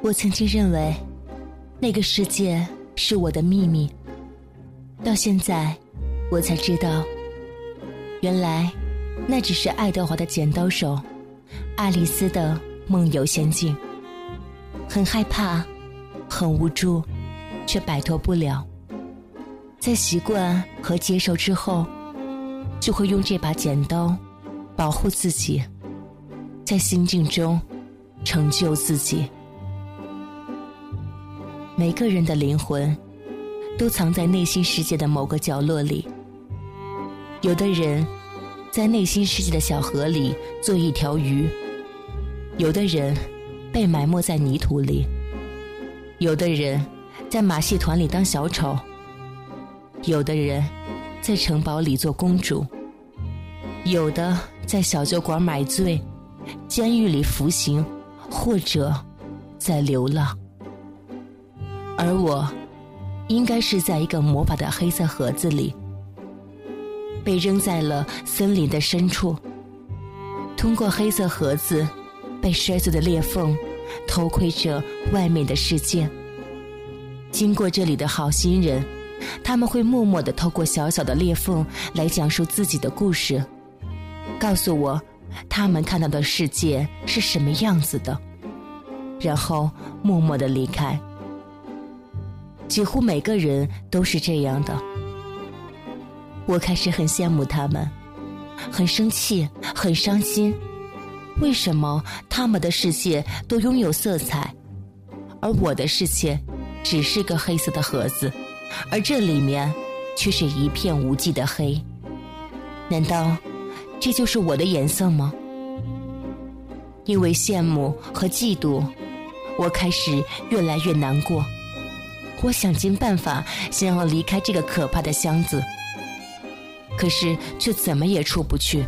我曾经认为，那个世界是我的秘密。到现在，我才知道，原来那只是爱德华的剪刀手，爱丽丝的梦游仙境。很害怕，很无助，却摆脱不了。在习惯和接受之后，就会用这把剪刀保护自己，在心境中成就自己。每个人的灵魂都藏在内心世界的某个角落里。有的人在内心世界的小河里做一条鱼，有的人被埋没在泥土里，有的人在马戏团里当小丑，有的人在城堡里做公主，有的在小酒馆买醉，监狱里服刑，或者在流浪。而我，应该是在一个魔法的黑色盒子里，被扔在了森林的深处。通过黑色盒子，被摔碎的裂缝，偷窥着外面的世界。经过这里的好心人，他们会默默的透过小小的裂缝来讲述自己的故事，告诉我他们看到的世界是什么样子的，然后默默的离开。几乎每个人都是这样的。我开始很羡慕他们，很生气，很伤心。为什么他们的世界都拥有色彩，而我的世界只是个黑色的盒子，而这里面却是一片无际的黑？难道这就是我的颜色吗？因为羡慕和嫉妒，我开始越来越难过。我想尽办法想要离开这个可怕的箱子，可是却怎么也出不去。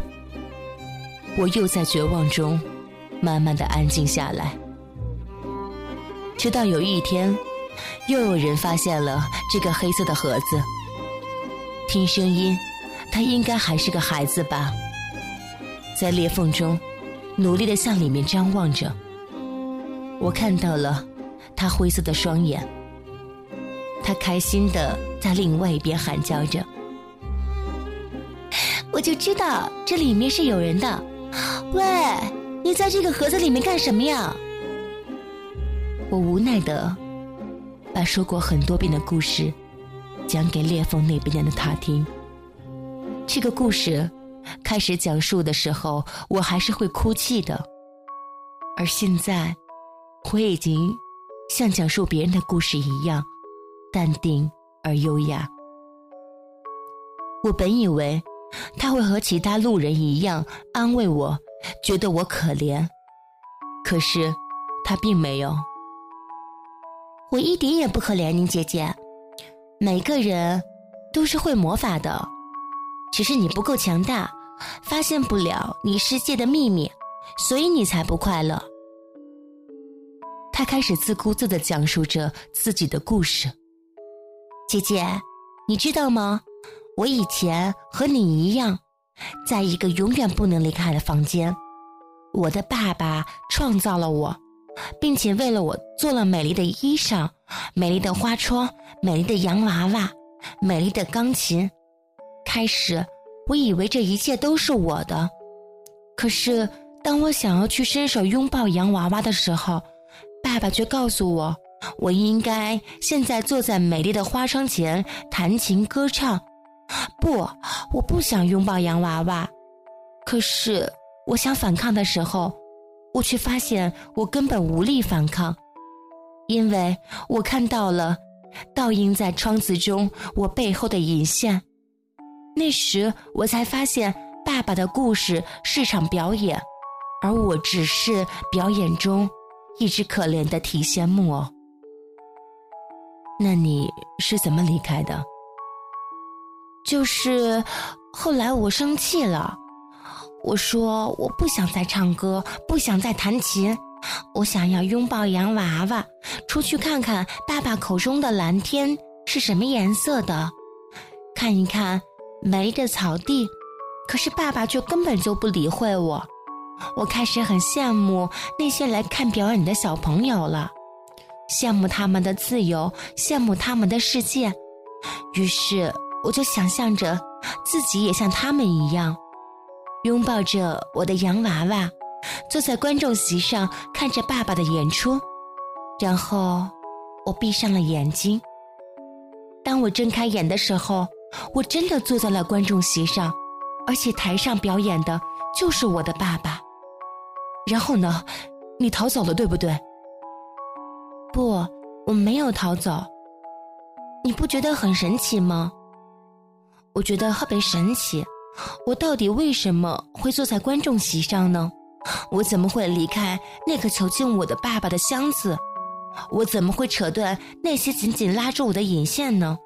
我又在绝望中慢慢的安静下来，直到有一天，又有人发现了这个黑色的盒子。听声音，他应该还是个孩子吧，在裂缝中努力的向里面张望着。我看到了他灰色的双眼。他开心的在另外一边喊叫着：“我就知道这里面是有人的。喂，你在这个盒子里面干什么呀？”我无奈的把说过很多遍的故事讲给裂缝那边的他听。这个故事开始讲述的时候，我还是会哭泣的，而现在我已经像讲述别人的故事一样。淡定而优雅。我本以为他会和其他路人一样安慰我，觉得我可怜，可是他并没有。我一点也不可怜你，姐姐。每个人都是会魔法的，只是你不够强大，发现不了你世界的秘密，所以你才不快乐。他开始自顾自的讲述着自己的故事。姐姐，你知道吗？我以前和你一样，在一个永远不能离开的房间。我的爸爸创造了我，并且为了我做了美丽的衣裳、美丽的花窗、美丽的洋娃娃、美丽的钢琴。开始，我以为这一切都是我的。可是，当我想要去伸手拥抱洋娃娃的时候，爸爸却告诉我。我应该现在坐在美丽的花窗前弹琴歌唱。不，我不想拥抱洋娃娃。可是，我想反抗的时候，我却发现我根本无力反抗，因为我看到了倒映在窗子中我背后的银线。那时，我才发现爸爸的故事是场表演，而我只是表演中一只可怜的提线木偶。那你是怎么离开的？就是后来我生气了，我说我不想再唱歌，不想再弹琴，我想要拥抱洋娃娃，出去看看爸爸口中的蓝天是什么颜色的，看一看美丽的草地。可是爸爸却根本就不理会我，我开始很羡慕那些来看表演的小朋友了。羡慕他们的自由，羡慕他们的世界。于是，我就想象着自己也像他们一样，拥抱着我的洋娃娃，坐在观众席上看着爸爸的演出。然后，我闭上了眼睛。当我睁开眼的时候，我真的坐在了观众席上，而且台上表演的就是我的爸爸。然后呢？你逃走了，对不对？不，我没有逃走。你不觉得很神奇吗？我觉得特别神奇。我到底为什么会坐在观众席上呢？我怎么会离开那个囚禁我的爸爸的箱子？我怎么会扯断那些紧紧拉住我的引线呢？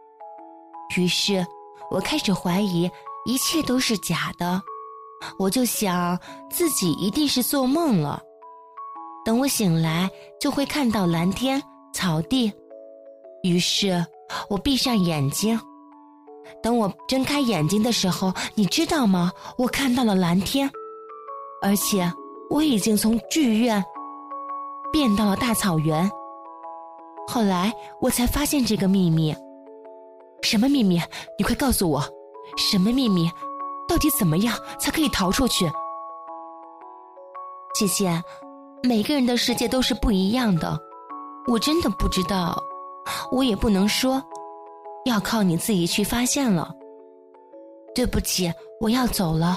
于是，我开始怀疑一切都是假的。我就想自己一定是做梦了。等我醒来，就会看到蓝天、草地。于是，我闭上眼睛。等我睁开眼睛的时候，你知道吗？我看到了蓝天，而且我已经从剧院变到了大草原。后来，我才发现这个秘密。什么秘密？你快告诉我，什么秘密？到底怎么样才可以逃出去？姐姐。每个人的世界都是不一样的，我真的不知道，我也不能说，要靠你自己去发现了。对不起，我要走了，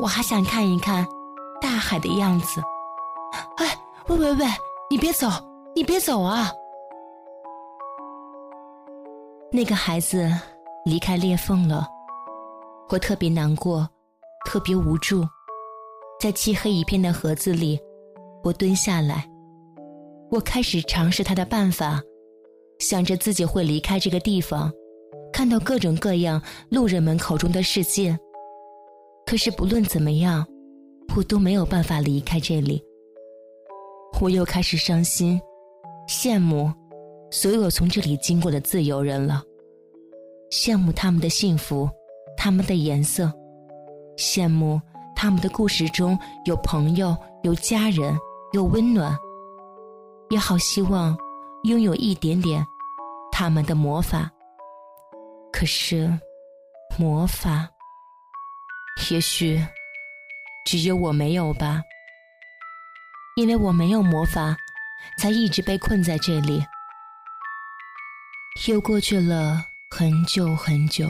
我还想看一看大海的样子。哎，喂喂喂，你别走，你别走啊！那个孩子离开裂缝了，我特别难过，特别无助，在漆黑一片的盒子里。我蹲下来，我开始尝试他的办法，想着自己会离开这个地方，看到各种各样路人们口中的世界。可是不论怎么样，我都没有办法离开这里。我又开始伤心，羡慕所有从这里经过的自由人了，羡慕他们的幸福，他们的颜色，羡慕他们的故事中有朋友，有家人。又温暖，也好希望拥有一点点他们的魔法。可是，魔法，也许只有我没有吧，因为我没有魔法，才一直被困在这里。又过去了很久很久，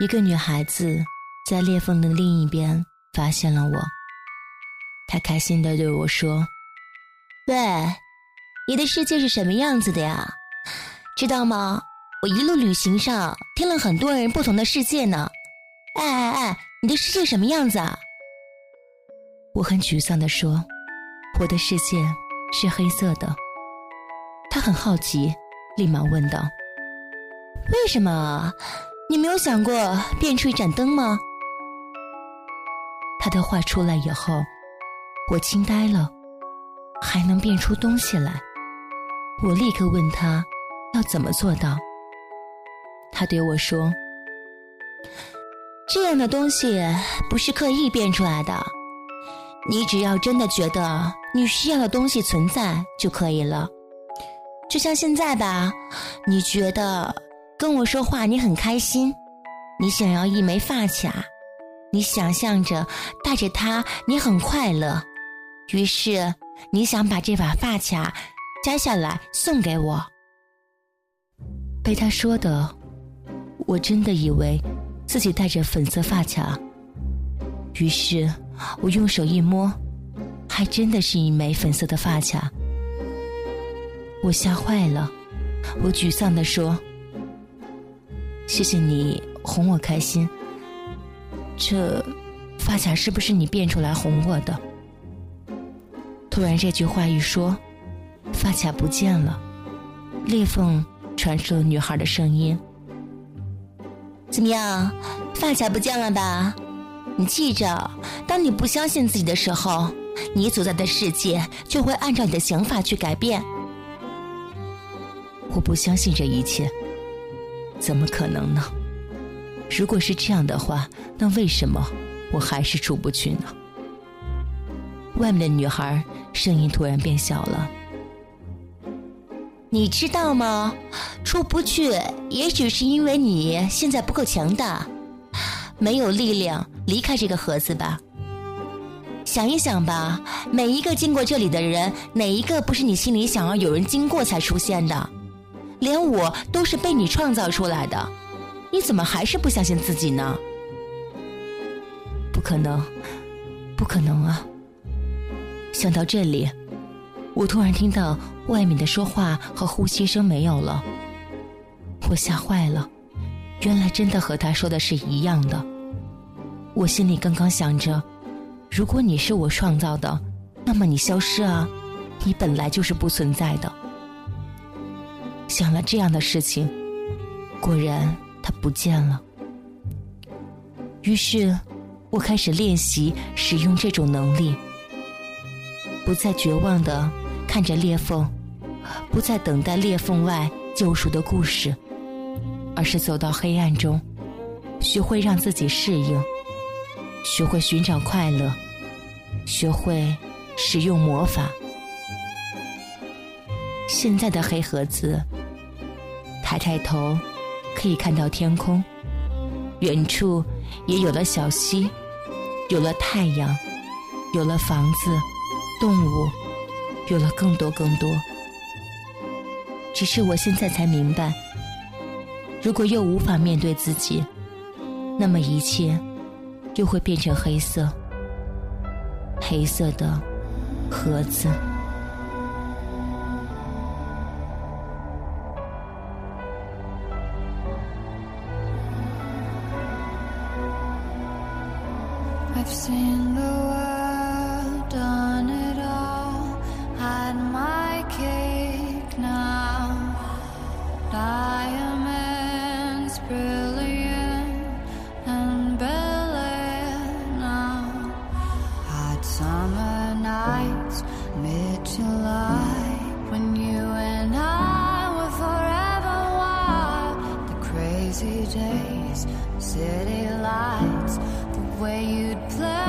一个女孩子在裂缝的另一边发现了我。他开心的对我说：“喂，你的世界是什么样子的呀？知道吗？我一路旅行上听了很多人不同的世界呢。哎哎哎，你的世界什么样子啊？”我很沮丧的说：“我的世界是黑色的。”他很好奇，立马问道：“为什么？你没有想过变出一盏灯吗？”他的话出来以后。我惊呆了，还能变出东西来？我立刻问他要怎么做到。他对我说：“这样的东西不是刻意变出来的，你只要真的觉得你需要的东西存在就可以了。就像现在吧，你觉得跟我说话你很开心，你想要一枚发卡，你想象着带着它你很快乐。”于是，你想把这把发卡摘下来送给我？被他说的，我真的以为自己戴着粉色发卡。于是我用手一摸，还真的是一枚粉色的发卡。我吓坏了，我沮丧的说：“谢谢你哄我开心。这发卡是不是你变出来哄我的？”突然，这句话一说，发卡不见了。裂缝传出了女孩的声音：“怎么样，发卡不见了吧？你记着，当你不相信自己的时候，你所在的世界就会按照你的想法去改变。”我不相信这一切，怎么可能呢？如果是这样的话，那为什么我还是出不去呢？外面的女孩声音突然变小了。你知道吗？出不去，也许是因为你现在不够强大，没有力量离开这个盒子吧。想一想吧，每一个经过这里的人，哪一个不是你心里想要有人经过才出现的？连我都是被你创造出来的，你怎么还是不相信自己呢？不可能，不可能啊！想到这里，我突然听到外面的说话和呼吸声没有了，我吓坏了，原来真的和他说的是一样的。我心里刚刚想着。如果你是我创造的，那么你消失啊！你本来就是不存在的。想了这样的事情，果然他不见了。于是，我开始练习使用这种能力，不再绝望的看着裂缝，不再等待裂缝外救赎的故事，而是走到黑暗中，学会让自己适应。学会寻找快乐，学会使用魔法。现在的黑盒子，抬抬头可以看到天空，远处也有了小溪，有了太阳，有了房子，动物，有了更多更多。只是我现在才明白，如果又无法面对自己，那么一切。又会变成黑色，黑色的盒子。Summer nights, mid July, when you and I were forever wild. The crazy days, city lights, the way you'd play.